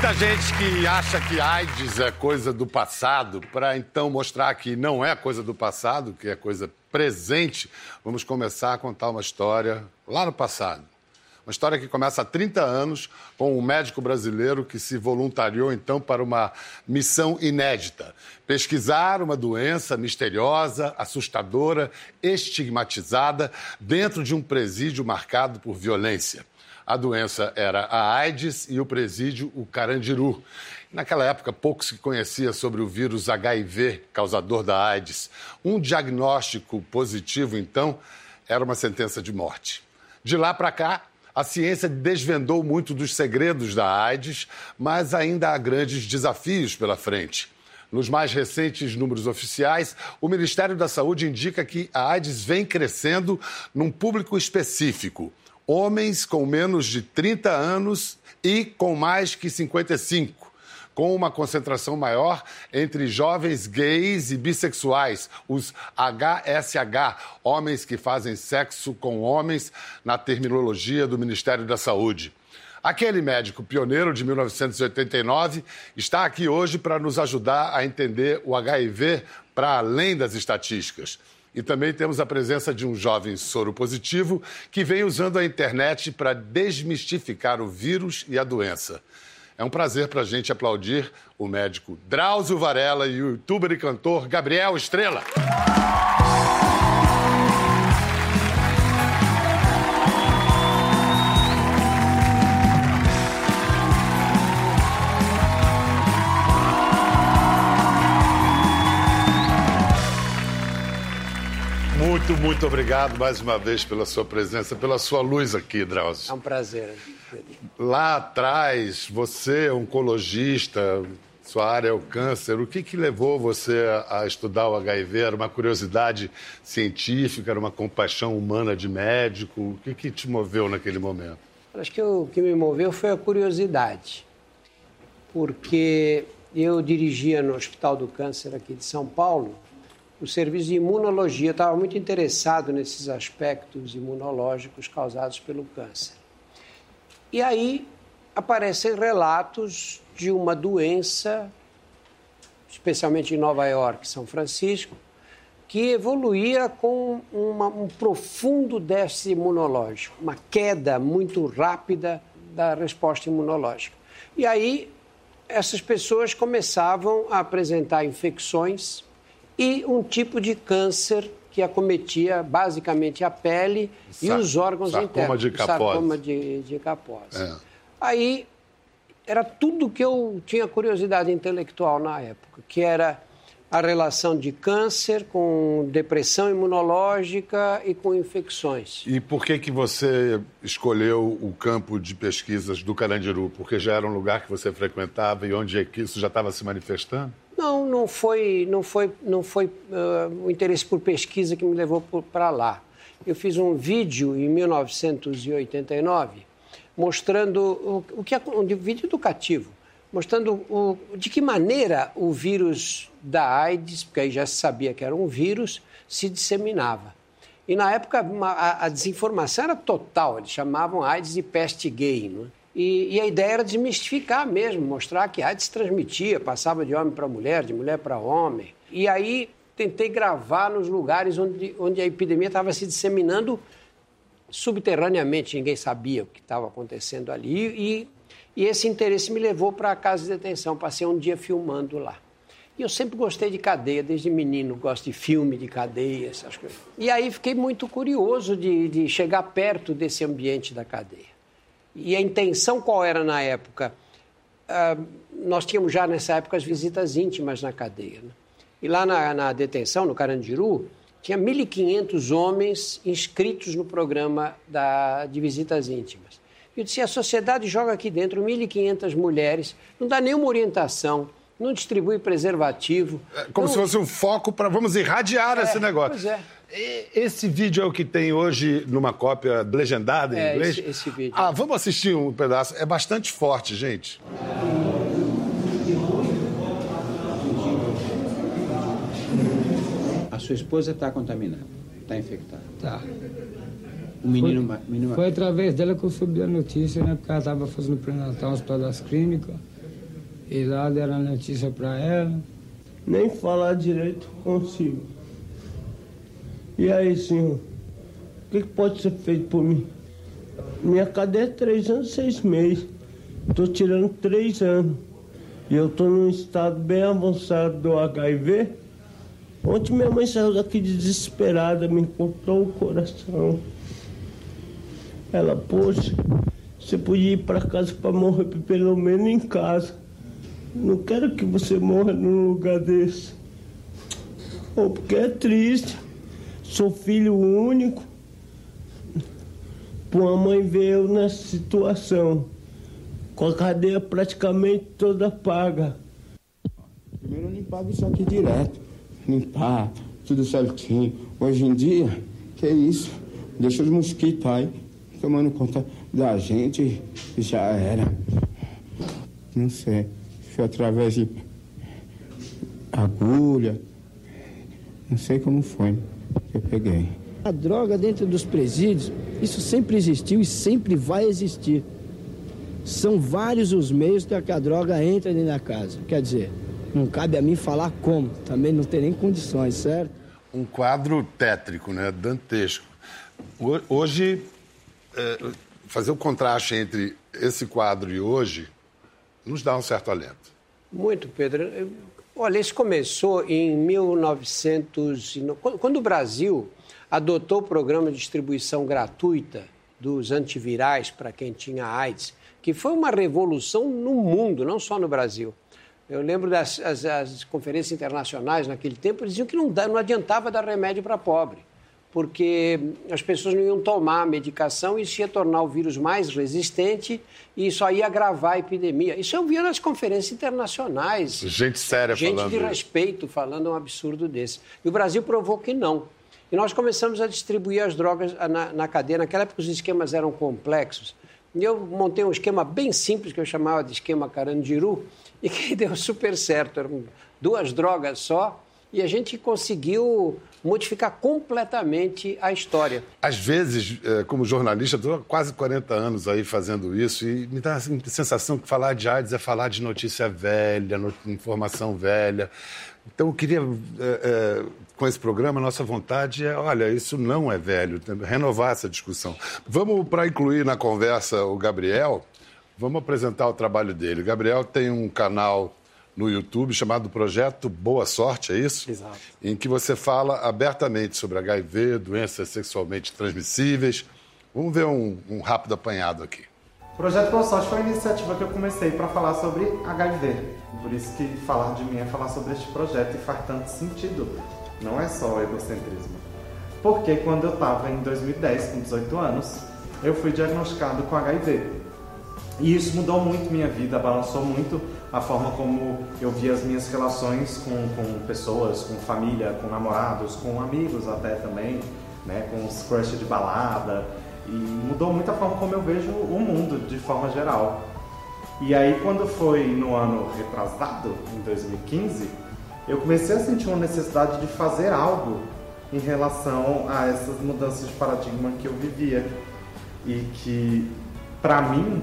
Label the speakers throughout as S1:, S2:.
S1: muita gente que acha que AIDS é coisa do passado, para então mostrar que não é coisa do passado, que é coisa presente, vamos começar a contar uma história lá no passado. Uma história que começa há 30 anos com um médico brasileiro que se voluntariou então para uma missão inédita: pesquisar uma doença misteriosa, assustadora, estigmatizada dentro de um presídio marcado por violência. A doença era a AIDS e o presídio o Carandiru. Naquela época, pouco se conhecia sobre o vírus HIV, causador da AIDS. Um diagnóstico positivo, então, era uma sentença de morte. De lá para cá, a ciência desvendou muito dos segredos da AIDS, mas ainda há grandes desafios pela frente. Nos mais recentes números oficiais, o Ministério da Saúde indica que a AIDS vem crescendo num público específico: homens com menos de 30 anos e com mais que 55 com uma concentração maior entre jovens gays e bissexuais, os HSH, homens que fazem sexo com homens, na terminologia do Ministério da Saúde. Aquele médico pioneiro de 1989 está aqui hoje para nos ajudar a entender o HIV para além das estatísticas. E também temos a presença de um jovem soro positivo que vem usando a internet para desmistificar o vírus e a doença. É um prazer para a gente aplaudir o médico Drauzio Varela e o youtuber e cantor Gabriel Estrela. Muito, obrigado mais uma vez pela sua presença, pela sua luz aqui, Drauzio.
S2: É um prazer.
S1: Lá atrás, você oncologista, sua área é o câncer. O que, que levou você a, estudar o HIV? Era uma curiosidade científica, era uma compaixão humana de médico? O que, que te moveu naquele momento?
S2: Acho que o que me moveu foi a curiosidade, porque eu dirigia no Hospital do Câncer aqui de São Paulo o serviço de imunologia. Estava muito interessado nesses aspectos imunológicos causados pelo câncer. E aí aparecem relatos de uma doença, especialmente em Nova York, São Francisco, que evoluía com uma, um profundo déficit imunológico, uma queda muito rápida da resposta imunológica. E aí essas pessoas começavam a apresentar infecções e um tipo de câncer que acometia basicamente a pele e os órgãos
S1: sarcoma
S2: internos.
S1: De capose.
S2: Sarcoma de, de capose. É. Aí era tudo que eu tinha curiosidade intelectual na época, que era a relação de câncer com depressão imunológica e com infecções.
S1: E por que que você escolheu o campo de pesquisas do Carandiru? Porque já era um lugar que você frequentava e onde é isso já estava se manifestando?
S2: Não, não foi, não foi, não foi uh, o interesse por pesquisa que me levou para lá. Eu fiz um vídeo em 1989 mostrando o, o que é um vídeo educativo, mostrando o, de que maneira o vírus da AIDS, porque aí já se sabia que era um vírus, se disseminava. E na época a, a desinformação era total, eles chamavam AIDS de peste gay. Não é? E, e, a ideia era desmistificar mesmo, mostrar que a AIDS transmitia, passava de homem para mulher, de mulher para homem. E aí tentei gravar nos lugares onde, onde a epidemia estava se disseminando subterraneamente, ninguém sabia o que estava acontecendo ali. E, e esse interesse me levou para a casa de detenção, passei um dia filmando lá. E eu sempre gostei de cadeia, desde menino, gosto de filme de cadeia, essas coisas. E aí fiquei muito curioso de, de chegar perto desse ambiente da cadeia. E a intenção qual era na época? Uh, nós tínhamos já nessa época as visitas íntimas na cadeia. Né? E lá na, na, detenção, no Carandiru, tinha 1.500 homens inscritos no programa da, de visitas íntimas. Eu disse, a sociedade joga aqui dentro 1.500 mulheres, não dá nenhuma orientação, não distribui preservativo.
S1: É, como
S2: não...
S1: se fosse um foco para, vamos irradiar
S2: é,
S1: esse negócio.
S2: Pois é.
S1: Esse vídeo é o que tem hoje numa cópia legendada em
S2: é,
S1: inglês?
S2: Esse, esse vídeo.
S1: Ah, vamos assistir um pedaço. É bastante forte, gente.
S3: A sua esposa está contaminada, está infectada.
S4: Tá.
S3: O menino, foi, menino...
S4: Foi através dela que eu soube a notícia, né? Porque ela estava fazendo pré-natal no Hospital das Clínicas. E lá deram a notícia para ela.
S5: Nem falar direito consigo. E aí, senhor? O que, que pode ser feito por mim? Minha cadeia é três anos, seis meses. Estou tirando três anos. E eu estou num estado bem avançado do HIV. Ontem minha mãe saiu daqui desesperada, me cortou o coração. Ela, poxa, você podia ir para casa para morrer pelo menos em casa. Não quero que você morra num lugar desse. Ou porque é triste. Sou filho único. Uma mãe veio nessa situação, com a cadeia praticamente toda paga.
S6: Primeiro limpava isso aqui direto. Limpar, tudo certinho. Hoje em dia, que é isso? Deixa os mosquitos aí tomando conta da gente já era. Não sei. Foi através de agulha. Não sei como foi eu peguei.
S7: A droga dentro dos presídios, isso sempre existiu e sempre vai existir. São vários os meios para que a droga entre dentro da casa. Quer dizer, não cabe a mim falar como, também não tem nem condições, certo?
S1: Um quadro tétrico, né? Dantesco. Hoje, é, fazer o contraste entre esse quadro e hoje nos dá um certo alento.
S2: Muito, Pedro. Olha, isso começou em 1900. Quando o Brasil adotou o programa de distribuição gratuita dos antivirais para quem tinha AIDS, que foi uma revolução no mundo, não só no Brasil. Eu lembro das as, as conferências internacionais naquele tempo, diziam que não, não adiantava dar remédio para pobre porque as pessoas não iam tomar a medicação e isso ia tornar o vírus mais resistente e isso ia agravar a epidemia. Isso eu via nas conferências internacionais.
S1: Gente séria
S2: gente
S1: falando.
S2: Gente de respeito falando um absurdo desse. E o Brasil provou que não. E nós começamos a distribuir as drogas na, na cadeia. Naquela época os esquemas eram complexos. E eu montei um esquema bem simples que eu chamava de esquema Carandiru e que deu super certo. Eram duas drogas só e a gente conseguiu modificar completamente a história.
S1: Às vezes, é, como jornalista, estou quase 40 anos aí fazendo isso e me dá a sensação que falar de AIDS é falar de notícia velha, informação velha. Então, eu queria, é, é, com esse programa, nossa vontade é, olha, isso não é velho, renovar essa discussão. Vamos, para incluir na conversa o Gabriel, vamos apresentar o trabalho dele. Gabriel tem um canal no YouTube chamado Projeto Boa Sorte, é isso?
S8: Exato.
S1: Em que você fala abertamente sobre HIV, doenças sexualmente transmissíveis. Vamos ver um, um rápido apanhado aqui.
S8: O Projeto Boa Sorte foi uma iniciativa que eu comecei para falar sobre HIV. Por isso que falar de mim é falar sobre este projeto e faz tanto sentido. Não é só egocentrismo. Porque quando eu estava em 2010, com 18 anos, eu fui diagnosticado com HIV. E isso mudou muito minha vida, balançou muito a forma como eu via as minhas relações com, com pessoas, com família, com namorados, com amigos até também, né, com os crush de balada. E mudou muito a forma como eu vejo o mundo de forma geral. E aí quando foi no ano retrasado, em 2015, eu comecei a sentir uma necessidade de fazer algo em relação a essas mudanças de paradigma que eu vivia e que para mim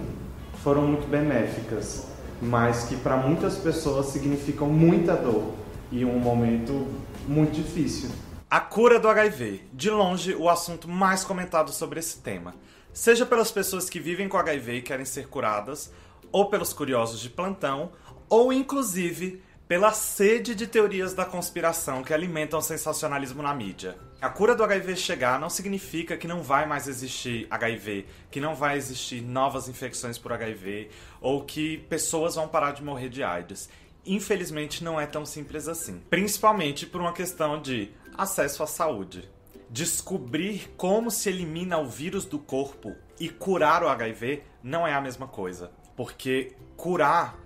S8: foram muito benéficas mas que para muitas pessoas significam muita dor e um momento muito difícil.
S9: A cura do HIV, de longe o assunto mais comentado sobre esse tema, seja pelas pessoas que vivem com HIV e querem ser curadas, ou pelos curiosos de plantão, ou inclusive pela sede de teorias da conspiração que alimentam o sensacionalismo na mídia. A cura do HIV chegar não significa que não vai mais existir HIV, que não vai existir novas infecções por HIV ou que pessoas vão parar de morrer de AIDS. Infelizmente não é tão simples assim, principalmente por uma questão de acesso à saúde. Descobrir como se elimina o vírus do corpo e curar o HIV não é a mesma coisa, porque curar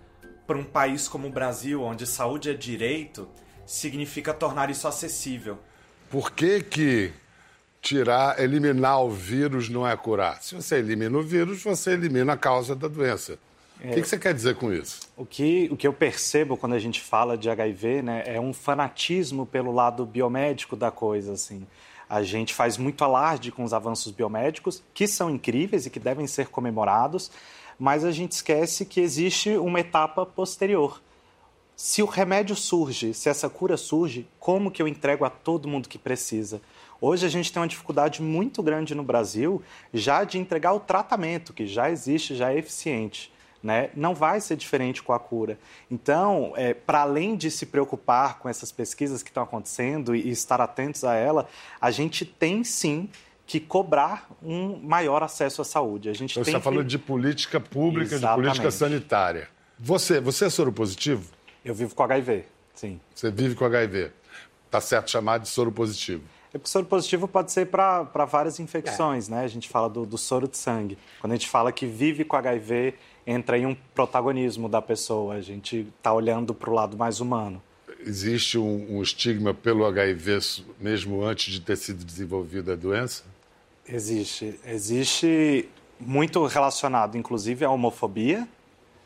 S9: para um país como o Brasil, onde saúde é direito, significa tornar isso acessível.
S1: Por que que tirar, eliminar o vírus não é curar? Se você elimina o vírus, você elimina a causa da doença. É, o que, que, você quer dizer com isso?
S8: O que, o que eu percebo quando a gente fala de HIV né, é um fanatismo pelo lado biomédico da coisa. Assim. A gente faz muito alarde com os avanços biomédicos, que são incríveis e que devem ser comemorados, mas a gente esquece que existe uma etapa posterior. Se o remédio surge, se essa cura surge, como que eu entrego a todo mundo que precisa? Hoje a gente tem uma dificuldade muito grande no Brasil já de entregar o tratamento, que já existe, já é eficiente. Né? Não vai ser diferente com a cura. Então, é, para além de se preocupar com essas pesquisas que estão acontecendo e, e estar atentos a ela, a gente tem sim que cobrar um maior acesso à saúde. A gente
S1: então,
S8: tem
S1: você está
S8: que...
S1: falando de política pública,
S8: Exatamente.
S1: de política sanitária. Você, você é soro positivo?
S8: Eu vivo com HIV, sim.
S1: Você vive com HIV. Está certo chamar de soro positivo.
S8: É porque soro positivo pode ser para várias infecções, é. né? A gente fala do, do, soro de sangue. Quando a gente fala que vive com HIV, entra em um protagonismo da pessoa. A gente está olhando para o lado mais humano.
S1: Existe um, um, estigma pelo HIV mesmo antes de ter sido desenvolvida a doença?
S8: Existe. Existe muito relacionado, inclusive, à homofobia.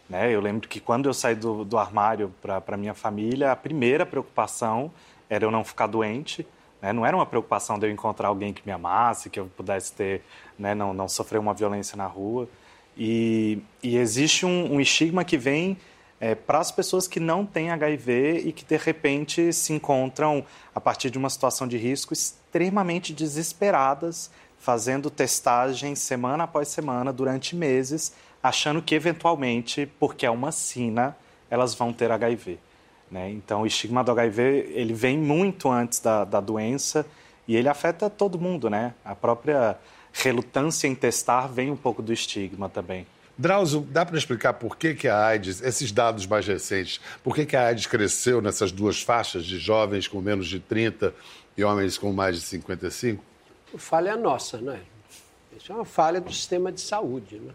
S8: Né? Eu lembro que quando eu saí do, do armário para minha família, a primeira preocupação era eu não ficar doente. Né? Não era uma preocupação de eu encontrar alguém que me amasse, que eu pudesse ter, né? não, não sofrer uma violência na rua. E, e existe um, um, estigma que vem é, para as pessoas que não têm HIV e que de repente se encontram a partir de uma situação de risco extremamente desesperadas, fazendo testagens semana após semana durante meses, achando que eventualmente, porque é uma sina, elas vão ter HIV. Né? Então, o estigma do HIV ele vem muito antes da, da doença e ele afeta todo mundo, né? A própria relutância em testar vem um pouco do estigma também.
S1: Drauzio, dá para explicar por que, que a AIDS, esses dados mais recentes, por que, que a AIDS cresceu nessas duas faixas de jovens com menos de 30 e homens com mais de 55?
S2: Falha é nossa, né? Isso é uma falha do sistema de saúde, né?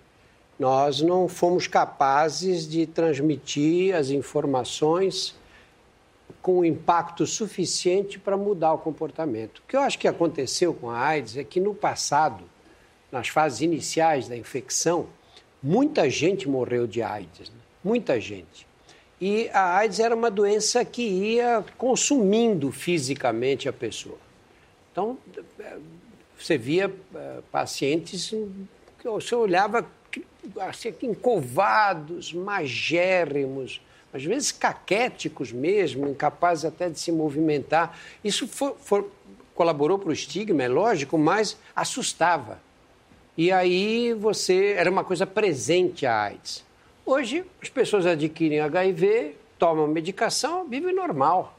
S2: Nós não fomos capazes de transmitir as informações com impacto suficiente para mudar o comportamento. O que eu acho que aconteceu com a AIDS é que no passado, nas fases iniciais da infecção, muita gente morreu de AIDS, né? muita gente. E a AIDS era uma doença que ia consumindo fisicamente a pessoa. Então, você via eh, pacientes que você olhava assim, encovados, magérrimos, às vezes caquéticos mesmo, incapazes até de se movimentar. Isso colaborou para o estigma, é lógico, mas assustava. E aí você era uma coisa presente a AIDS. Hoje as pessoas adquirem HIV, tomam medicação, vivem normal.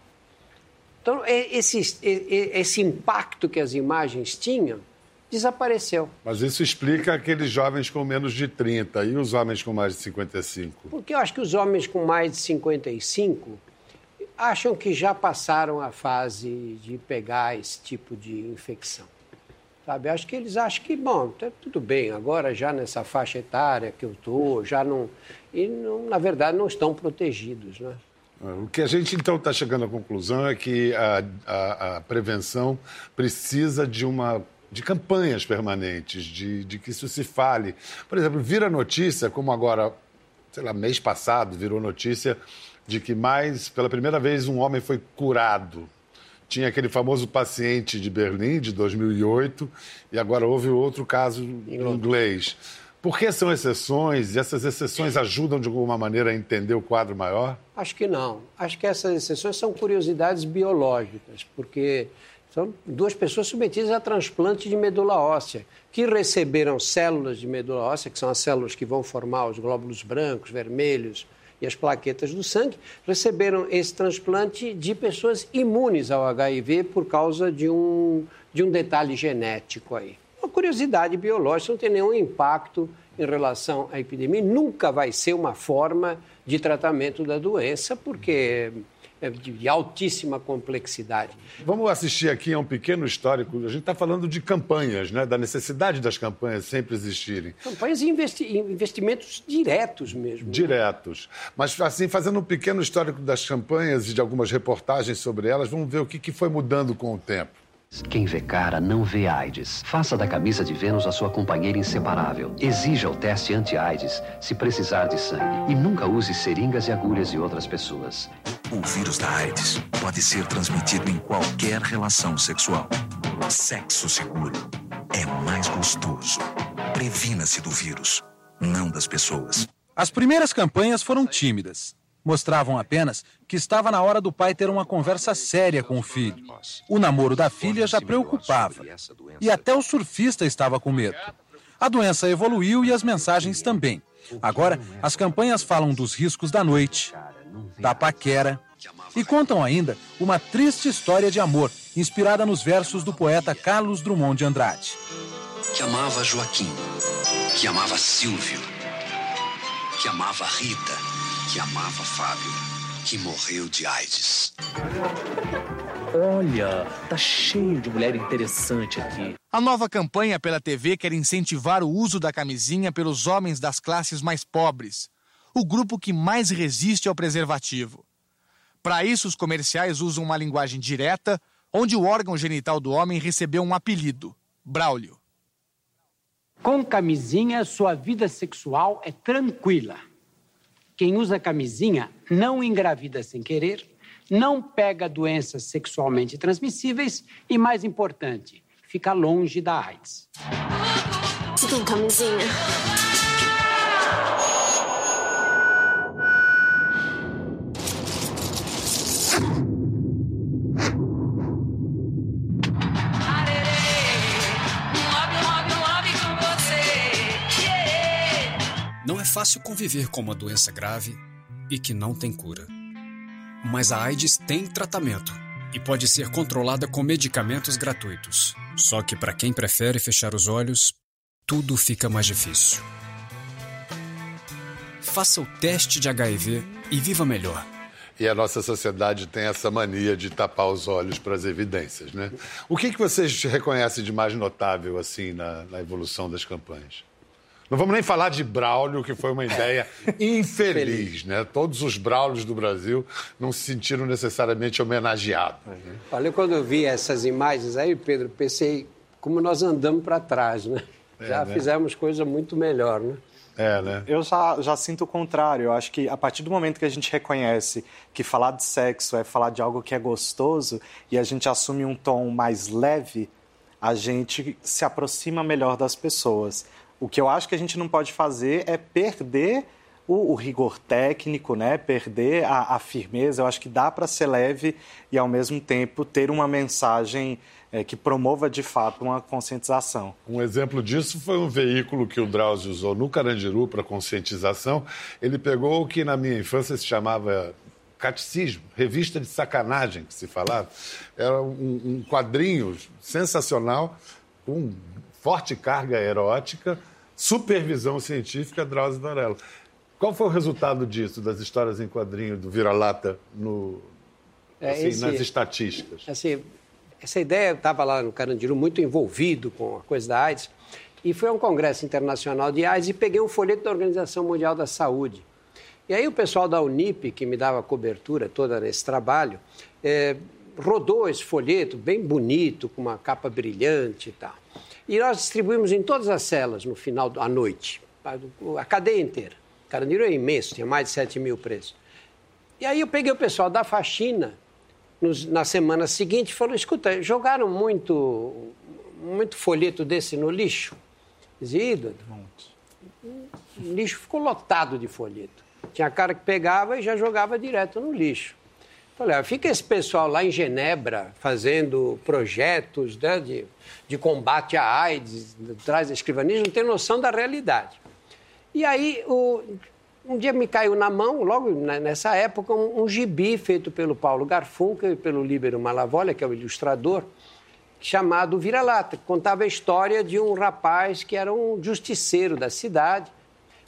S2: Então esse, esse impacto que as imagens tinham desapareceu.
S1: Mas isso explica aqueles jovens com menos de 30 e os homens com mais de 55?
S2: Porque eu acho que os homens com mais de 55 acham que já passaram a fase de pegar esse tipo de infecção. Sabe? Acho que eles acham que, bom, tá tudo bem, agora já nessa faixa etária que eu estou, já não. E, não, na verdade, não estão protegidos, né?
S1: O que a gente então está chegando à conclusão é que a, a, a prevenção precisa de uma de campanhas permanentes, de, de que isso se fale. Por exemplo, vira notícia, como agora, sei lá, mês passado, virou notícia de que mais, pela primeira vez, um homem foi curado. Tinha aquele famoso paciente de Berlim, de 2008, e agora houve outro caso em inglês. Por que são exceções e essas exceções ajudam de alguma maneira a entender o quadro maior?
S2: Acho que não. Acho que essas exceções são curiosidades biológicas, porque são duas pessoas submetidas a transplante de medula óssea, que receberam células de medula óssea, que são as células que vão formar os glóbulos brancos, vermelhos e as plaquetas do sangue, receberam esse transplante de pessoas imunes ao HIV por causa de um, de um detalhe genético aí. Uma curiosidade biológica, não tem nenhum impacto em relação à epidemia, nunca vai ser uma forma de tratamento da doença, porque é de altíssima complexidade.
S1: Vamos assistir aqui a um pequeno histórico. A gente está falando de campanhas, né? da necessidade das campanhas sempre existirem.
S2: Campanhas e investi investimentos diretos mesmo.
S1: Diretos. Né? Mas, assim, fazendo um pequeno histórico das campanhas e de algumas reportagens sobre elas, vamos ver o que, que foi mudando com o tempo.
S10: Quem vê cara não vê AIDS. Faça da camisa de Vênus a sua companheira inseparável. Exija o teste anti-AIDS se precisar de sangue. E nunca use seringas e agulhas de outras pessoas.
S11: O vírus da AIDS pode ser transmitido em qualquer relação sexual. Sexo seguro é mais gostoso. Previna-se do vírus. não das pessoas.
S12: As primeiras campanhas foram tímidas. Mostravam apenas que estava na hora do pai ter uma conversa séria com o filho. O namoro da filha já preocupava. E até o surfista estava com medo. A doença evoluiu e as mensagens também. Agora, as campanhas falam dos riscos da noite, da paquera e contam ainda uma triste história de amor inspirada nos versos do poeta Carlos Drummond de Andrade.
S10: Que amava Joaquim, que amava Silvio, que amava Rita, que amava Fábio, que morreu de AIDS.
S13: Olha, tá cheio de mulher interessante aqui.
S14: A nova campanha pela TV quer incentivar o uso da camisinha pelos homens das classes mais pobres, o grupo que mais resiste ao preservativo. Para isso, os comerciais usam uma linguagem direta, onde o órgão genital do homem recebeu um apelido: Braulio.
S15: Com camisinha, sua vida sexual é tranquila. Quem usa camisinha não engravida sem querer, não pega doenças sexualmente transmissíveis e, mais importante, fica longe da AIDS.
S16: Você tem camisinha?
S17: Fácil conviver com uma doença grave e que não tem cura. Mas a AIDS tem tratamento e pode ser controlada com medicamentos gratuitos. Só que para quem prefere fechar os olhos, tudo fica mais difícil. Faça o teste de HIV e viva melhor.
S1: E a nossa sociedade tem essa mania de tapar os olhos para as evidências, né? O que, que vocês reconhecem de mais notável, assim, na, na evolução das campanhas? Não vamos nem falar de Braulio, que foi uma ideia infeliz, né? Todos os Braulios do Brasil não se sentiram necessariamente homenageados.
S2: Olha, quando eu vi essas imagens aí, Pedro, pensei como nós andamos para trás, né?
S1: É,
S2: Já
S1: né?
S2: fizemos coisa muito melhor, né?
S1: É, né?
S8: Eu já, já sinto o contrário. Eu acho que a partir do momento que a gente reconhece que falar de sexo é falar de algo que é gostoso e a gente assume um tom mais leve, a gente se aproxima melhor das pessoas. O que eu acho que a gente não pode fazer é perder o, o rigor técnico, né? perder a, a firmeza. Eu acho que dá para ser leve e, ao mesmo tempo, ter uma mensagem é, que promova de fato uma conscientização.
S1: Um exemplo disso foi um veículo que o Drauzio usou no Carandiru para conscientização. Ele pegou o que na minha infância se chamava catecismo, revista de sacanagem que se falava. Era um, um quadrinho sensacional, com forte carga erótica, supervisão científica, Drauzio Varela. Qual foi o resultado disso, das histórias em quadrinho do Vira-Lata no,
S2: É,
S1: assim,
S2: esse-
S1: nas estatísticas?
S2: Assim, essa ideia estava lá no Carandiru muito envolvido com a coisa da AIDS e foi a um congresso internacional de AIDS e peguei um folheto da Organização Mundial da Saúde. E aí o pessoal da Unip, que me dava cobertura toda nesse trabalho, eh, rodou esse folheto bem bonito, com uma capa brilhante e tal. E nós distribuímos em todas as celas no final da noite, a cadeia inteira. Carandiru é imenso, tinha mais de 7 mil presos. E aí eu peguei o pessoal da faxina nos- na semana seguinte e falou: escuta, jogaram muito, muito folheto desse no lixo? Dizia, "Ih, Dudu, o lixo ficou lotado de folheto. Tinha cara que pegava e já jogava direto no lixo. Falei, ah, fica esse pessoal lá em Genebra fazendo projetos né, de, de combate à AIDS, atrás da escrivania, não tem noção da realidade. E aí, o- um dia me caiu na mão, logo ne- nessa época, um, um gibi feito pelo Paulo Garfunkel e pelo Líbero Malavolha, que é o ilustrador, chamado Vira-Lata, que contava a história de um rapaz que era um justiceiro da cidade.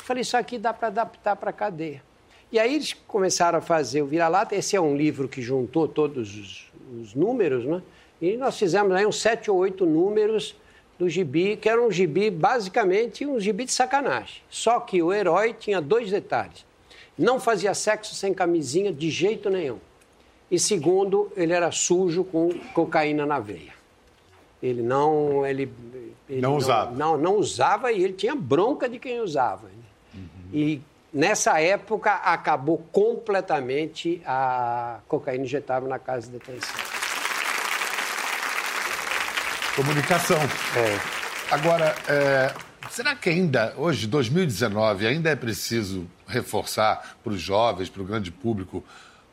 S2: Falei, isso aqui dá para adaptar para a cadeia. E aí eles começaram a fazer o Vira-Lata. Esse é um livro que juntou todos os, os números, né? E nós fizemos aí uns sete ou oito números do gibi, que era um gibi, basicamente, um gibi de sacanagem. Só que o herói tinha dois detalhes. Não fazia sexo sem camisinha de jeito nenhum. E segundo, ele era sujo com cocaína na veia. Ele não... Ele, ele
S1: Não usava.
S2: Não, não usava e ele tinha bronca de quem usava. E nessa época acabou completamente a cocaína injetável na casa de detenção.
S1: Comunicação. Agora, é, Será que ainda, hoje, 2019, ainda é preciso reforçar para os jovens, para o grande público,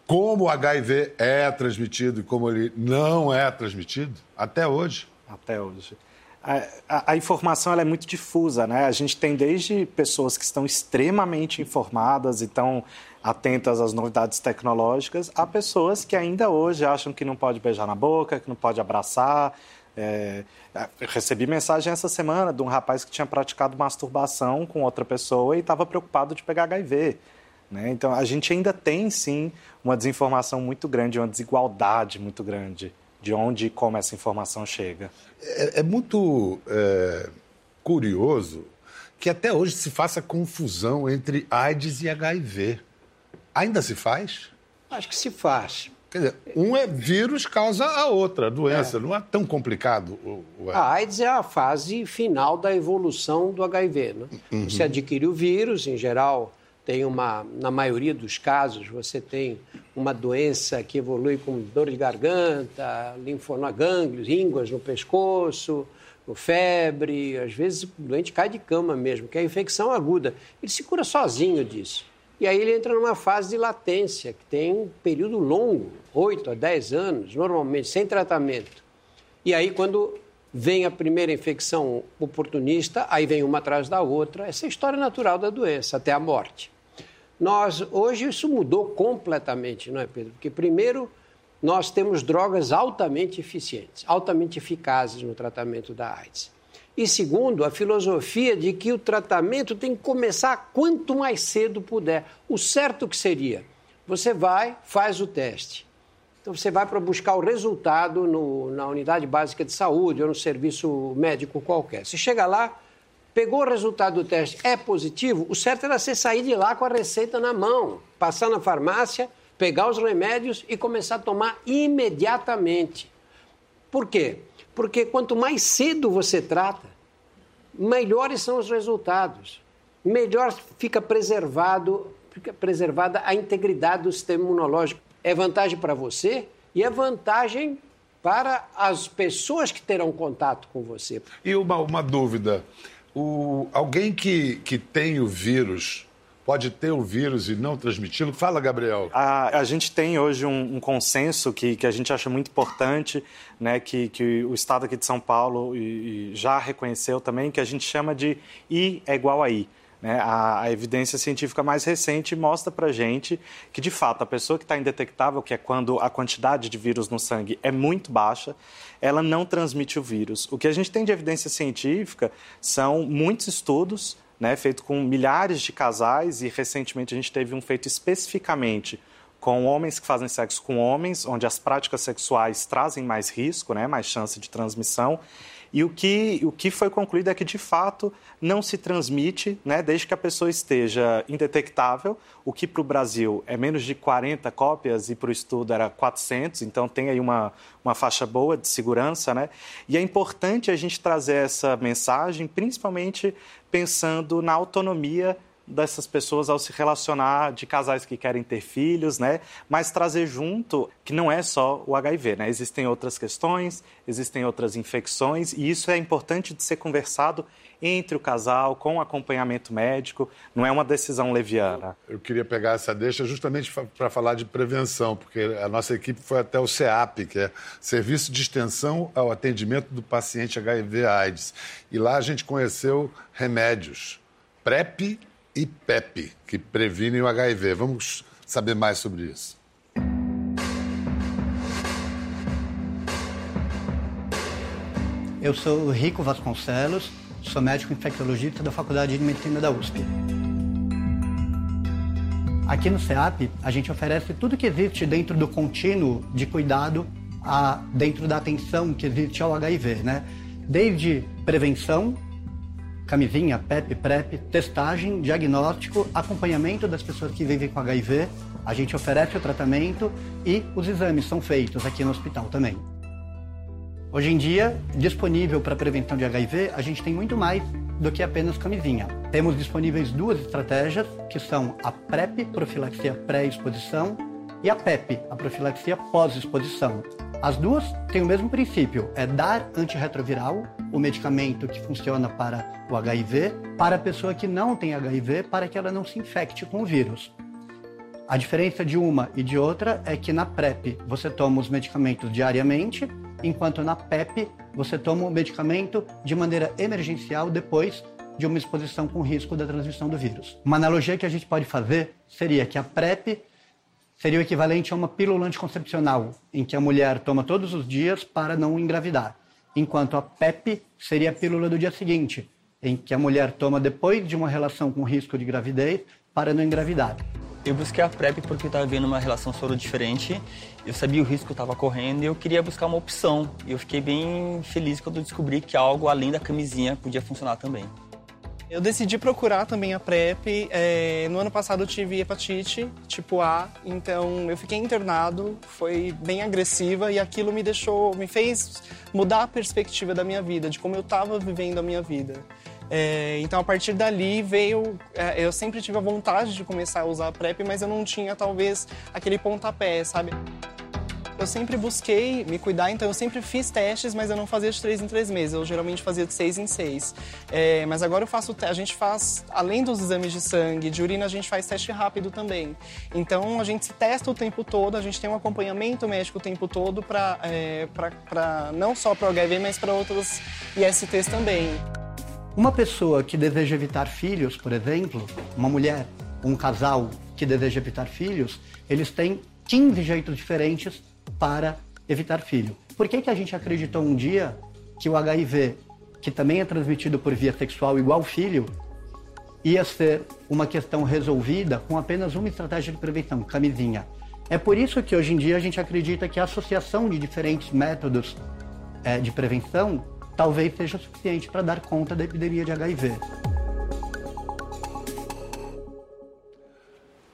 S1: como o HIV é transmitido e como ele não é transmitido? Até hoje?
S8: Até hoje. A, a, informação é muito difusa, né? A gente tem desde pessoas que estão extremamente informadas e estão atentas às novidades tecnológicas, a pessoas que ainda hoje acham que não pode beijar na boca, que não pode abraçar. É, recebi mensagem essa semana de um rapaz que tinha praticado masturbação com outra pessoa e estava preocupado de pegar HIV. Né? Então, a gente ainda tem, sim, uma desinformação muito grande, uma desigualdade muito grande de onde e como essa informação chega.
S1: É, é muito é, curioso que até hoje se faça confusão entre AIDS e HIV. Ainda se faz?
S2: Acho que se faz.
S1: Quer dizer, um é vírus causa a outra a doença, é. não é tão complicado. O, o...
S2: A AIDS é a fase final da evolução do HIV. Né? Uhum. Você adquire o vírus, em geral, tem uma, na maioria dos casos, você tem uma doença que evolui com dor de garganta, linfonogânglios, ínguas no pescoço, febre, às vezes o doente cai de cama mesmo, que é a infecção aguda. Ele se cura sozinho disso. E aí ele entra numa fase de latência, que tem um período longo, 8 a 10 anos, normalmente, sem tratamento. E aí, quando vem a primeira infecção oportunista, aí vem uma atrás da outra. Essa é a história natural da doença, até a morte. Nós, hoje isso mudou completamente, não é, Pedro? Porque, primeiro, nós temos drogas altamente eficientes, altamente eficazes no tratamento da AIDS. E segundo, a filosofia de que o tratamento tem que começar quanto mais cedo puder. O certo que seria, você vai, faz o teste. Então você vai para buscar o resultado no, na unidade básica de saúde ou no serviço médico qualquer. Você chega lá, Pegou o resultado do teste, é positivo, o certo era você sair de lá com a receita na mão, passar na farmácia, pegar os remédios e começar a tomar imediatamente. Por quê? Porque quanto mais cedo você trata, melhores são os resultados. Melhor fica preservado, fica preservada a integridade do sistema imunológico. É vantagem para você e é vantagem para as pessoas que terão contato com você.
S1: E uma, uma dúvida o, alguém que, que tem o vírus pode ter o vírus e não transmiti-lo? Fala, Gabriel.
S8: A, a gente tem hoje um, um, consenso que, que a gente acha muito importante, né, que, que o Estado aqui de São Paulo e, e já reconheceu também, que a gente chama de I é igual a I. Né? A, a, evidência científica mais recente mostra para gente que, de fato, a pessoa que está indetectável, que é quando a quantidade de vírus no sangue é muito baixa, ela não transmite o vírus. O que a gente tem de evidência científica são muitos estudos né, feitos com milhares de casais e, recentemente, a gente teve um feito especificamente com homens que fazem sexo com homens, onde as práticas sexuais trazem mais risco, né, mais chance de transmissão. E o que, o que foi concluído é que, de fato, não se transmite, né, desde que a pessoa esteja indetectável, o que para o Brasil é menos de 40 cópias e para o estudo era 400, então tem aí uma, uma faixa boa de segurança. Né? E é importante a gente trazer essa mensagem, principalmente pensando na autonomia dessas pessoas ao se relacionar de casais que querem ter filhos, né? Mas trazer junto que não é só o HIV, né? Existem outras questões, existem outras infecções e isso é importante de ser conversado entre o casal, com acompanhamento médico, não é uma decisão leviana.
S1: Eu queria pegar essa deixa justamente para falar de prevenção, porque a nossa equipe foi até o CEAP, que é Serviço de Extensão ao Atendimento do Paciente HIV-AIDS. E lá a gente conheceu remédios, PrEP e PEP, que previnem o HIV. Vamos saber mais sobre isso.
S18: Eu sou Rico Vasconcelos, sou médico infectologista da Faculdade de Medicina da USP. Aqui no CEAP, a gente oferece tudo que existe dentro do contínuo de cuidado a, dentro da atenção que existe ao HIV, né? Desde prevenção, camisinha, PEP, PrEP, testagem, diagnóstico, acompanhamento das pessoas que vivem com HIV. A gente oferece o tratamento e os exames são feitos aqui no hospital também. Hoje em dia, disponível para prevenção de HIV, a gente tem muito mais do que apenas camisinha. Temos disponíveis duas estratégias, que são a PrEP, profilaxia pré-exposição, e a PEP, a profilaxia pós-exposição. As duas têm o mesmo princípio, é dar antirretroviral o medicamento que funciona para o HIV para a pessoa que não tem HIV, para que ela não se infecte com o vírus. A diferença de uma e de outra é que na PrEP você toma os medicamentos diariamente, enquanto na PEP você toma o medicamento de maneira emergencial depois de uma exposição com risco da transmissão do vírus. Uma analogia que a gente pode fazer seria que a PrEP seria o equivalente a uma pílula anticoncepcional, em que a mulher toma todos os dias para não engravidar, enquanto a PEP seria a pílula do dia seguinte, em que a mulher toma depois de uma relação com risco de gravidez para não engravidar.
S19: Eu busquei a PrEP porque eu estava vendo uma relação soro diferente, eu sabia o risco que estava correndo e eu queria buscar uma opção. E eu fiquei bem feliz quando descobri que algo além da camisinha podia funcionar também.
S20: Eu decidi procurar também a PrEP. É, no ano passado eu tive hepatite tipo A, então eu fiquei internado, foi bem agressiva e aquilo me deixou, me fez mudar a perspectiva da minha vida, de como eu estava vivendo a minha vida. É, então a partir dali veio, é, eu sempre tive a vontade de começar a usar a PrEP, mas eu não tinha talvez aquele pontapé, sabe? Eu sempre busquei me cuidar, então eu sempre fiz testes, mas eu não fazia de três em três meses. Eu geralmente fazia de seis em seis. É, mas agora eu faço, a gente faz, além dos exames de sangue, de urina, a gente faz teste rápido também. Então a gente se testa o tempo todo, a gente tem um acompanhamento médico o tempo todo para, é, não só para o HIV, mas para outras ISTs também.
S18: Uma pessoa que deseja evitar filhos, por exemplo, uma mulher, um casal que deseja evitar filhos, eles têm 15 jeitos diferentes para evitar filho. Por que, que a gente acreditou um dia que o HIV, que também é transmitido por via sexual igual filho, ia ser uma questão resolvida com apenas uma estratégia de prevenção, camisinha? É por isso que hoje em dia a gente acredita que a associação de diferentes métodos é, de prevenção talvez seja suficiente para dar conta da epidemia de HIV.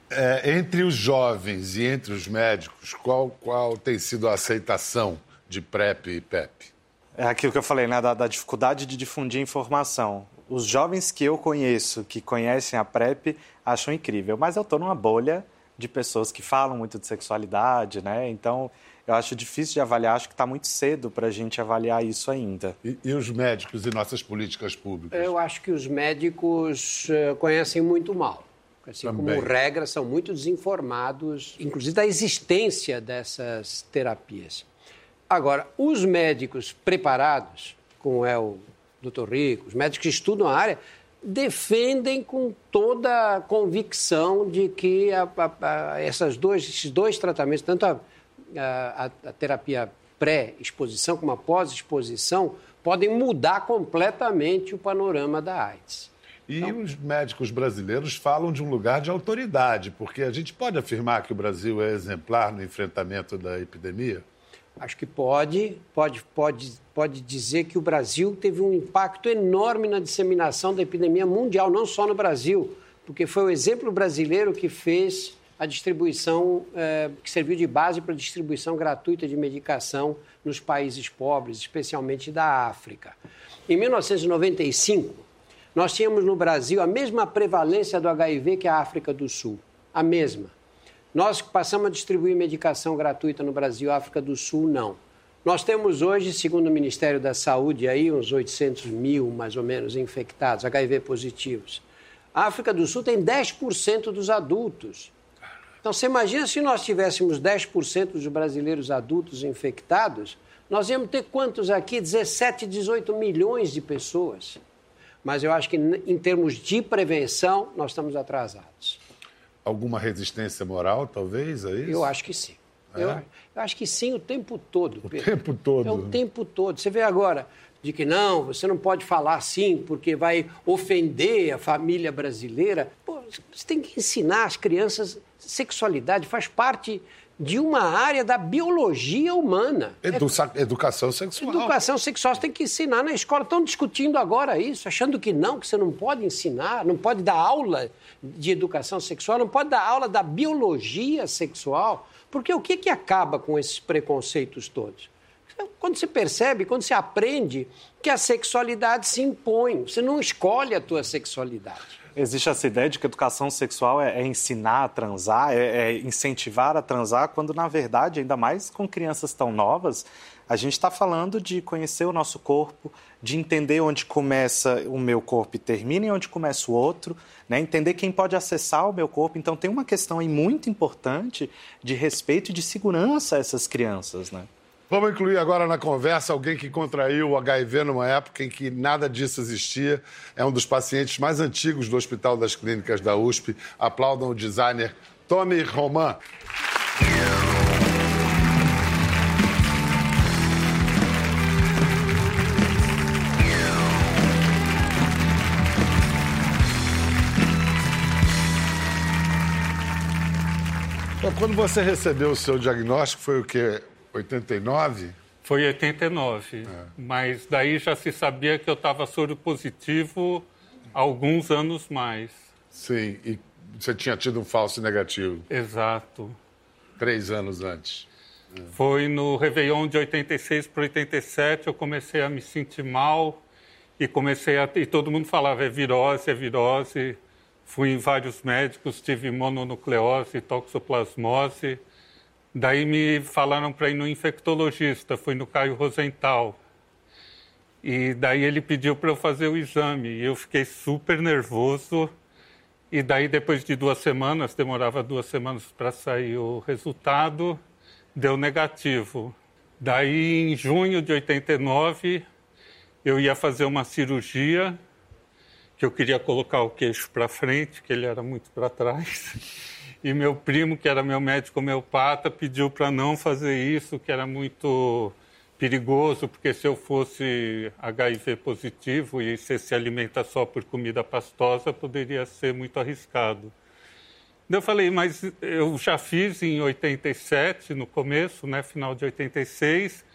S1: É, entre os jovens e entre os médicos, qual, qual tem sido a aceitação de PrEP e PEP?
S9: É aquilo que eu falei, né, da, da dificuldade de difundir informação. Os jovens que eu conheço, que conhecem a PrEP, acham incrível, mas eu estou numa bolha de pessoas que falam muito de sexualidade, né? Então, eu acho difícil de avaliar, acho que está muito cedo para a gente avaliar isso ainda.
S1: E, e, os médicos e nossas políticas públicas?
S2: Eu acho que os médicos uh, conhecem muito mal assim Também. como regra, são muito desinformados, inclusive da existência dessas terapias. Agora, os médicos preparados, como é o doutor Rico, os médicos que estudam a área, defendem com toda a convicção de que a, a, a essas dois, esses dois tratamentos, tanto a, a terapia pré-exposição como a pós-exposição, podem mudar completamente o panorama da AIDS.
S1: E então... os médicos brasileiros falam de um lugar de autoridade, porque a gente pode afirmar que o Brasil é exemplar no enfrentamento da epidemia?
S2: Acho que pode, pode, pode, pode dizer que o Brasil teve um impacto enorme na disseminação da epidemia mundial, não só no Brasil, porque foi o exemplo brasileiro que fez a distribuição, eh, que serviu de base para a distribuição gratuita de medicação nos países pobres, especialmente da África. Em 1995, nós tínhamos no Brasil a mesma prevalência do HIV que a África do Sul, a mesma. Nós passamos a distribuir medicação gratuita no Brasil, a África do Sul não. Nós temos hoje, segundo o Ministério da Saúde, aí uns 800 mil, mais ou menos, infectados, HIV positivos. A África do Sul tem 10% dos adultos. Então, você imagina se nós tivéssemos 10% dos brasileiros adultos infectados, nós íamos ter quantos aqui? 17, 18 milhões de pessoas mas eu acho que em termos de prevenção nós estamos atrasados.
S1: Alguma resistência moral, talvez, a isso?
S2: Eu acho que sim. É? Eu, eu, acho que sim o tempo todo.
S1: O Pedro. tempo todo.
S2: É o tempo todo. Você vê agora de que não, você não pode falar assim porque vai ofender a família brasileira. Pô, você tem que ensinar as crianças sexualidade, faz parte de uma área da biologia humana.
S1: Edu é... Educação sexual.
S2: Educação sexual você tem que ensinar na escola. Estão discutindo agora isso, achando que não, que você não pode ensinar, não pode dar aula de educação sexual, não pode dar aula da biologia sexual. Porque o que, que acaba com esses preconceitos todos? Quando você percebe, quando você aprende que a sexualidade se impõe, você não escolhe a tua sexualidade.
S9: Existe essa ideia de que educação sexual é, é ensinar a transar, é, é incentivar a transar, quando na verdade, ainda mais com crianças tão novas, a gente está falando de conhecer o nosso corpo, de entender onde começa o meu corpo e termina e onde começa o outro, né? entender quem pode acessar o meu corpo. Então, tem uma questão aí muito importante de respeito e de segurança a essas crianças. Né?
S1: Vamos incluir agora na conversa alguém que contraiu o HIV numa época em que nada disso existia. É um dos pacientes mais antigos do Hospital das Clínicas da USP. Aplaudam o designer Tommy Roman. Então, quando você recebeu o seu diagnóstico, foi o quê? 89?
S21: Foi 89. É. Mas daí já se sabia que eu estava soro positivo há alguns anos mais.
S1: Sim, e você tinha tido um falso negativo.
S21: Exato.
S1: Três anos antes.
S21: É. Foi no Réveillon de 86 para 87, eu comecei a me sentir mal e comecei a. E todo mundo falava: é virose, é virose. Fui em vários médicos, tive mononucleose, toxoplasmose. Daí me falaram para ir no infectologista, fui no Caio Rosenthal. E daí ele pediu para eu fazer o exame. E eu fiquei super nervoso. E daí, depois de duas semanas, demorava duas semanas para sair o resultado, deu negativo. Daí, em junho de 89, eu ia fazer uma cirurgia que eu queria colocar o queixo para frente, que ele era muito para trás. E meu primo, que era meu médico homeopata, pediu para não fazer isso, que era muito perigoso, porque se eu fosse HIV positivo e você se alimenta só por comida pastosa, poderia ser muito arriscado. Eu falei, mas eu já fiz em 87, no começo, né, final de 86,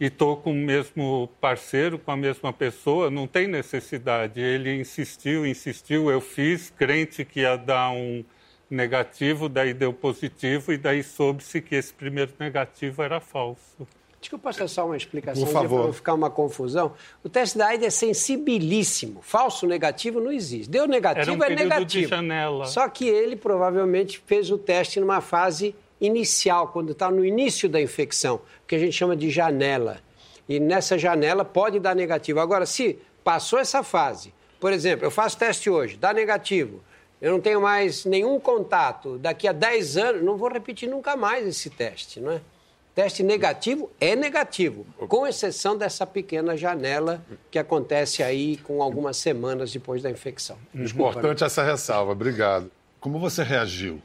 S21: e estou com o mesmo parceiro, com a mesma pessoa, não tem necessidade. Ele insistiu, insistiu, eu fiz, crente que ia dar um negativo, daí deu positivo, e daí soube-se que esse primeiro negativo era falso.
S2: Desculpa só só uma explicação,
S1: Por favor.
S2: para não ficar uma confusão. O teste da AIDS é sensibilíssimo. Falso negativo não existe. Deu negativo
S21: Era um
S2: é
S21: período
S2: negativo.
S21: de janela.
S2: Só que ele provavelmente fez o teste numa fase inicial, quando está no início da infecção, que a gente chama de janela. E nessa janela pode dar negativo. Agora, se passou essa fase, por exemplo, eu faço teste hoje, dá negativo, eu não tenho mais nenhum contato, daqui a 10 anos, não vou repetir nunca mais esse teste, não é? Teste negativo é negativo, com exceção dessa pequena janela que acontece aí com algumas semanas depois da infecção. Desculpa,
S1: Importante essa ressalva, obrigado. Como você reagiu?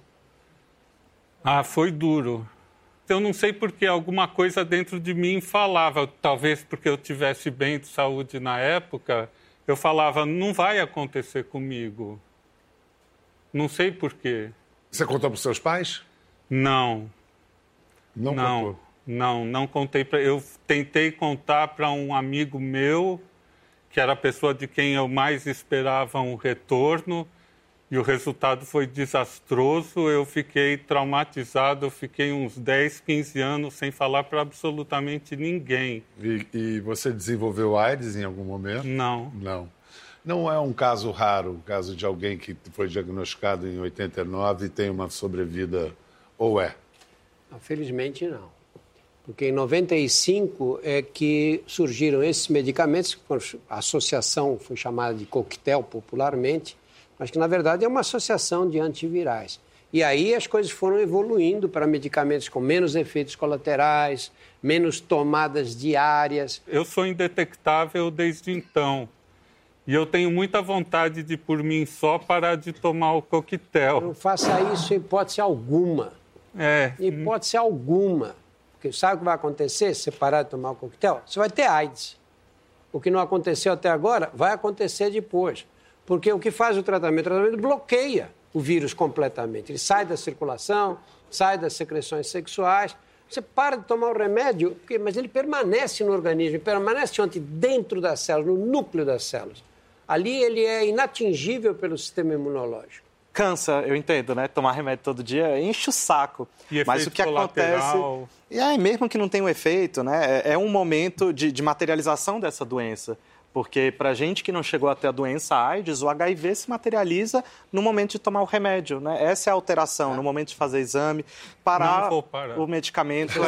S21: Ah, foi duro. Eu não sei porque alguma coisa dentro de mim falava, talvez porque eu tivesse bem de saúde na época, eu falava, não vai acontecer comigo. Não sei porquê.
S1: Você contou para os seus pais?
S21: Não.
S1: Não,
S21: não,
S1: contou?
S21: não, não contei para. Eu tentei contar para um amigo meu, que era a pessoa de quem eu mais esperava um retorno, e o resultado foi desastroso. Eu fiquei traumatizado, eu fiquei uns 10, 15 anos sem falar para absolutamente ninguém.
S1: E, e você desenvolveu AIDS em algum momento?
S21: Não.
S1: Não. Não é um caso raro, o caso de alguém que foi diagnosticado em 89 e tem uma sobrevida, ou é?
S2: Não, felizmente não. Porque em 95 é que surgiram esses medicamentos, a associação foi chamada de coquetel popularmente, mas que na verdade é uma associação de antivirais. E aí as coisas foram evoluindo para medicamentos com menos efeitos colaterais, menos tomadas diárias.
S21: Eu sou indetectável desde então. E eu tenho muita vontade de, por mim só, parar de tomar o coquetel.
S2: Não faça isso em hipótese alguma.
S21: É.
S2: Hipótese alguma. Porque sabe o que vai acontecer se você parar de tomar o coquetel? Você vai ter AIDS. O que não aconteceu até agora vai acontecer depois. Porque o que faz o tratamento? O tratamento bloqueia o vírus completamente. Ele sai da circulação, sai das secreções sexuais. Você para de tomar o remédio, mas ele permanece no organismo, ele permanece onde? Dentro das células, no núcleo das células. Ali ele é inatingível pelo sistema imunológico.
S9: Cansa, eu entendo, né? Tomar remédio todo dia enche o saco.
S21: E
S9: Mas o que acontece. E aí, mesmo que não tenha um efeito, né? É, é um momento de, de materialização dessa doença.
S8: Porque para gente que não chegou até a doença AIDS, o HIV se materializa no momento de tomar o remédio, né? Essa é a alteração, no momento de fazer exame, parar,
S21: parar.
S8: o medicamento.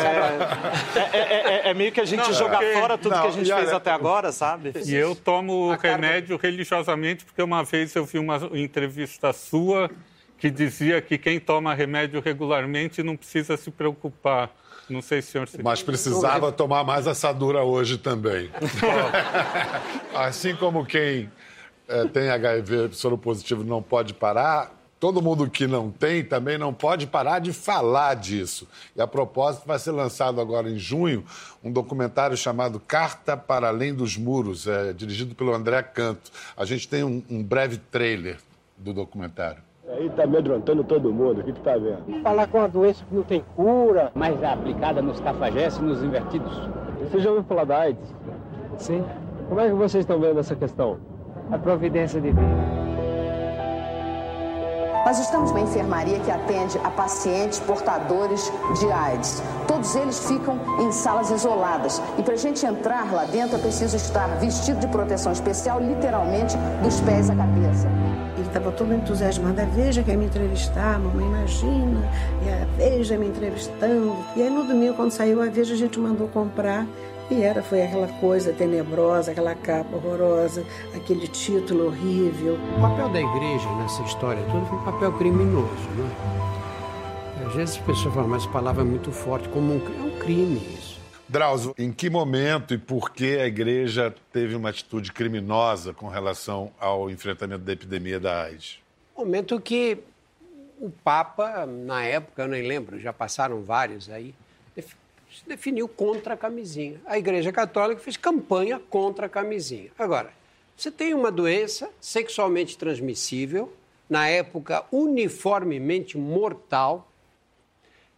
S8: É, é, é, é, meio que a gente
S21: Não,
S8: jogar
S21: porque-
S8: fora tudo
S21: não,
S8: que a gente fez até agora, sabe?
S21: E eu tomo remédio religiosamente, porque uma vez eu vi uma entrevista sua que dizia que quem toma remédio regularmente não precisa se preocupar. Não sei se o senhor se...
S1: Mas precisava tomar mais assadura hoje também. assim como quem eh, tem HIV soro positivo não pode parar, todo mundo que não tem também não pode parar de falar disso. E a propósito, vai ser lançado agora em junho um documentário chamado Carta para Além dos Muros, é, dirigido pelo André Canto. A gente tem um, um breve trailer do documentário.
S22: Aí tá amedrontando todo mundo, o que tu tá vendo?
S23: Falar com uma doença que não tem cura, mas é aplicada nos cafajestes e nos invertidos.
S22: Você já ouviu falar da AIDS?
S23: Sim.
S22: Como é que vocês estão vendo essa questão?
S23: A providência divina.
S24: Nós estamos numa enfermaria que atende a pacientes portadores de AIDS. Todos eles ficam em salas isoladas. E para a gente entrar lá dentro é preciso estar vestido de proteção especial, literalmente dos pés à cabeça.
S25: Estava todo entusiasmado. A Veja quer me entrevistar, mamãe imagina. E a Veja me entrevistando. E aí no domingo, quando saiu a Veja, a gente mandou comprar. E era, foi aquela coisa tenebrosa, aquela capa horrorosa, aquele título horrível.
S2: O papel da igreja nessa história toda foi um papel criminoso, né? Às vezes as pessoas falam, mas a palavra é muito forte, como um, é um crime.
S1: Drauzio, em que momento e por que a igreja teve uma atitude criminosa com relação ao enfrentamento da epidemia da AIDS?
S2: Momento que o Papa, na época, eu nem lembro, já passaram vários aí, se definiu contra a camisinha. A Igreja Católica fez campanha contra a camisinha. Agora, você tem uma doença sexualmente transmissível, na época uniformemente mortal,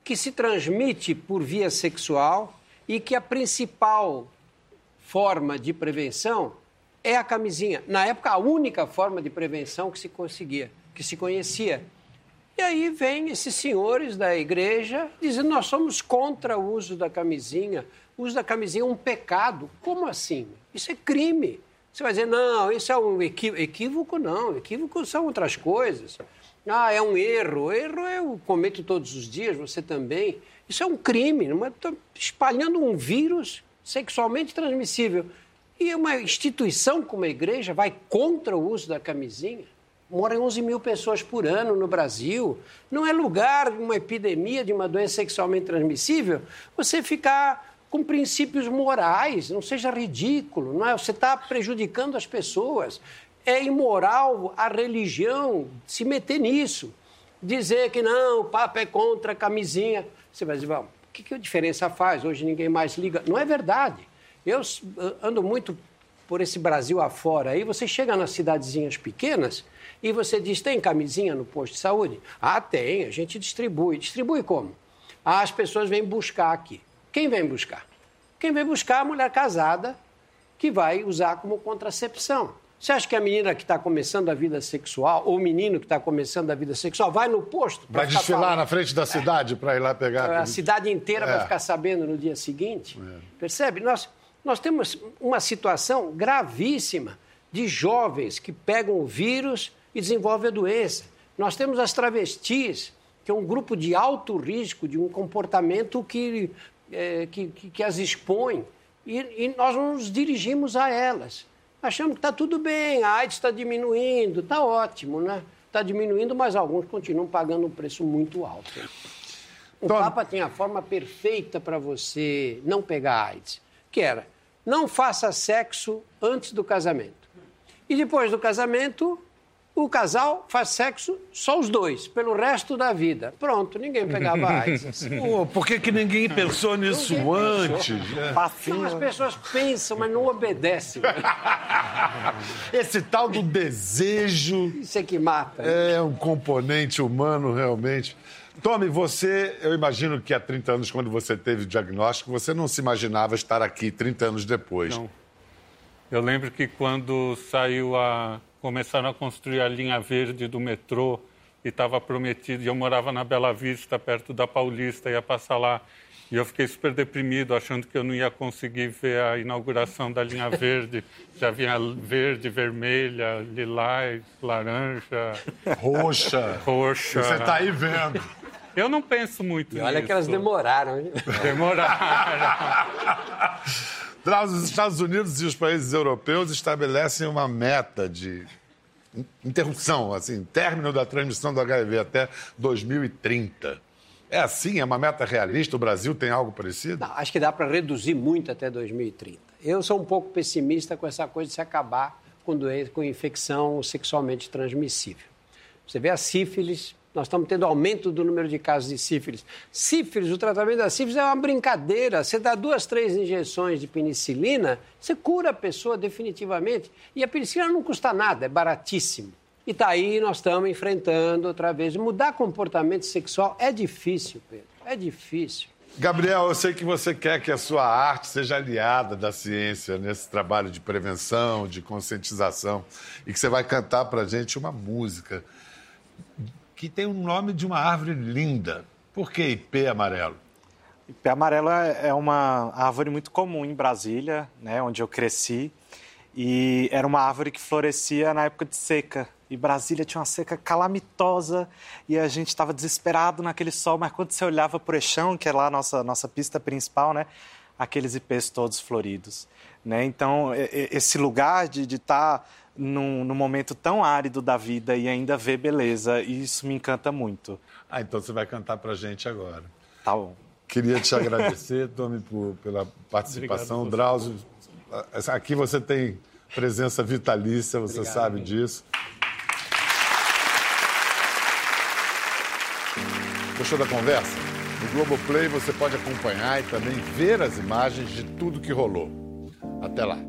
S2: que se transmite por via sexual e que a principal forma de prevenção é a camisinha. Na época, a única forma de prevenção que se conseguia, que se conhecia. E aí vem esses senhores da igreja dizendo nós somos contra o uso da camisinha. O uso da camisinha é um pecado. Como assim? Isso é crime. Você vai dizer, não, isso é um equí- equívoco, não. Equívoco são outras coisas. Ah, é um erro. Erro eu cometo todos os dias, você também. Isso é um crime. Não é- tô espalhando um vírus sexualmente transmissível. E uma instituição como a igreja vai contra o uso da camisinha? Moram 11 mil pessoas por ano no Brasil. Não é lugar de uma epidemia de uma doença sexualmente transmissível você ficar com princípios morais. Não seja ridículo, não é? Você está prejudicando as pessoas. É imoral a religião se meter nisso. Dizer que não, o Papa é contra a camisinha. Você vai dizer, "Bom, o que, que a diferença faz? Hoje ninguém mais liga. Não é verdade. Eu ando muito por esse Brasil afora aí, você chega nas cidadezinhas pequenas e você diz: tem camisinha no posto de saúde? Ah, tem, a gente distribui. Distribui como? Ah, as pessoas vêm buscar aqui. Quem vem buscar? Quem vem buscar é a mulher casada que vai usar como contracepção. Você acha que a menina que está começando a vida sexual, ou o menino que está começando a vida sexual, vai no posto?
S1: Vai desfilar
S2: falando?
S1: na frente da cidade para ir lá pegar.
S2: a cidade inteira
S1: É.
S2: vai ficar sabendo no dia seguinte. Percebe? Nós, nós temos uma situação gravíssima de jovens que pegam o vírus e desenvolvem a doença. Nós temos as travestis, que é um grupo de alto risco, de um comportamento que, eh, que, que, que as expõe. E, e nós não nos dirigimos a elas. Achamos que está tudo bem, a AIDS está diminuindo, está ótimo, né? Está diminuindo, mas alguns continuam pagando um preço muito alto. O Papa tem a forma perfeita para você não pegar AIDS, que era não faça sexo antes do casamento. E depois do casamento, o casal faz sexo só os dois, pelo resto da vida. Pronto, ninguém pegava AIDS.
S1: Pô, por que, que ninguém pensou nisso antes? né?
S2: Não, as pessoas pensam, mas não obedecem.
S1: Esse tal do desejo.
S2: Isso é que mata.
S1: É um componente humano, realmente. Tommy, você, eu imagino que há 30 anos, quando você teve o diagnóstico, você não se imaginava estar aqui 30 anos depois.
S21: Não. Eu lembro que quando saiu a. começaram a construir a linha verde do metrô e estava prometido. E eu morava na Bela Vista, perto da Paulista, ia passar lá. E eu fiquei super deprimido, achando que eu não ia conseguir ver a inauguração da linha verde. Já vinha verde, vermelha, lilás, laranja.
S1: Roxa.
S21: Roxa.
S1: Você está aí vendo.
S21: Eu não penso muito
S2: E olha
S21: nisso.
S2: que elas demoraram. hein?
S21: Demoraram.
S1: Os Estados Unidos e os países europeus estabelecem uma meta de in- interrupção, assim, término da transmissão do HIV até 2030. É assim? É uma meta realista? O Brasil tem algo parecido?
S2: Não, acho que dá para reduzir muito até 2030. Eu sou um pouco pessimista com essa coisa de se acabar com, doença, com infecção sexualmente transmissível. Você vê a sífilis, nós estamos tendo aumento do número de casos de sífilis. Sífilis, o tratamento da sífilis é uma brincadeira. Você dá duas, três injeções de penicilina, você cura a pessoa definitivamente. E a penicilina não custa nada, é baratíssimo. E tá aí, nós estamos enfrentando outra vez. Mudar comportamento sexual é difícil, Pedro. É difícil.
S1: Gabriel, eu sei que você quer que a sua arte seja aliada da ciência nesse trabalho de prevenção, de conscientização, e que você vai cantar pra gente uma música que tem o nome de uma árvore linda. Por que IP amarelo?
S8: Ipê amarelo é é uma árvore muito comum em Brasília, né, onde eu cresci. E era uma árvore que florescia na época de seca. E Brasília tinha uma seca calamitosa e a gente estava desesperado naquele sol, mas quando você olhava para o Eixão, que é lá a nossa, nossa pista principal, né, aqueles ipês todos floridos. Né? Então, esse lugar de estar num, num momento tão árido da vida e ainda ver beleza, isso me encanta muito.
S1: Ah, então você vai cantar pra gente agora.
S8: Tá bom.
S1: Queria te agradecer, Tommy, por- pela participação.
S8: Obrigado,
S1: Drauzio, aqui você tem presença vitalícia, você
S8: Obrigado,
S1: sabe
S8: amigo.
S1: disso. Gostou da conversa? No Globoplay você pode acompanhar e também ver as imagens de tudo que rolou. Até lá.